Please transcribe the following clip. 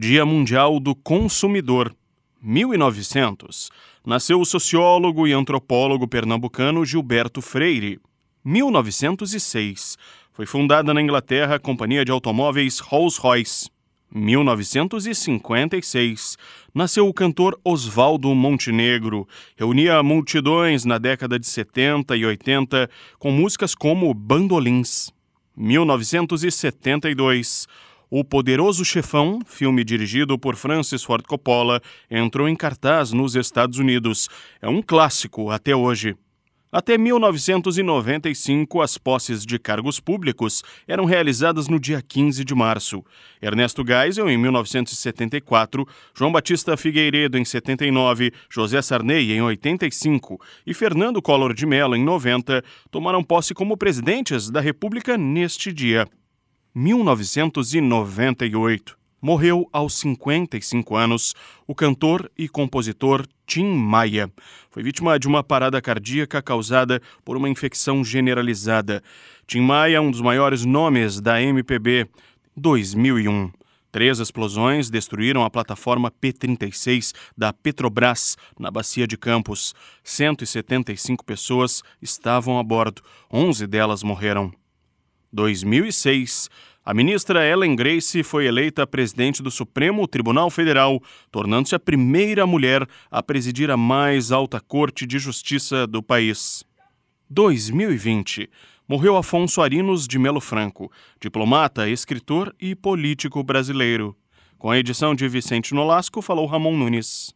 Dia Mundial do Consumidor. 1900. Nasceu o sociólogo e antropólogo pernambucano Gilberto Freire. 1906. Foi fundada na Inglaterra a companhia de automóveis Rolls-Royce. 1956. Nasceu o cantor Oswaldo Montenegro. Reunia multidões na década de 70 e 80 com músicas como Bandolins. 1972. O Poderoso Chefão, filme dirigido por Francis Ford Coppola, entrou em cartaz nos Estados Unidos. É um clássico até hoje. Até 1995, as posses de cargos públicos eram realizadas no dia 15 de março. Ernesto Geisel, em 1974, João Batista Figueiredo, em 79, José Sarney, em 85 e Fernando Collor de Mello, em 90, tomaram posse como presidentes da República neste dia. 1998. Morreu aos 55 anos o cantor e compositor Tim Maia. Foi vítima de uma parada cardíaca causada por uma infecção generalizada. Tim Maia é um dos maiores nomes da MPB. 2001. Três explosões destruíram a plataforma P-36 da Petrobras, na Bacia de Campos. 175 pessoas estavam a bordo, 11 delas morreram. 2006, a ministra Ellen Grace foi eleita presidente do Supremo Tribunal Federal, tornando-se a primeira mulher a presidir a mais alta corte de justiça do país. 2020. Morreu Afonso Arinos de Melo Franco, diplomata, escritor e político brasileiro. Com a edição de Vicente Nolasco, falou Ramon Nunes.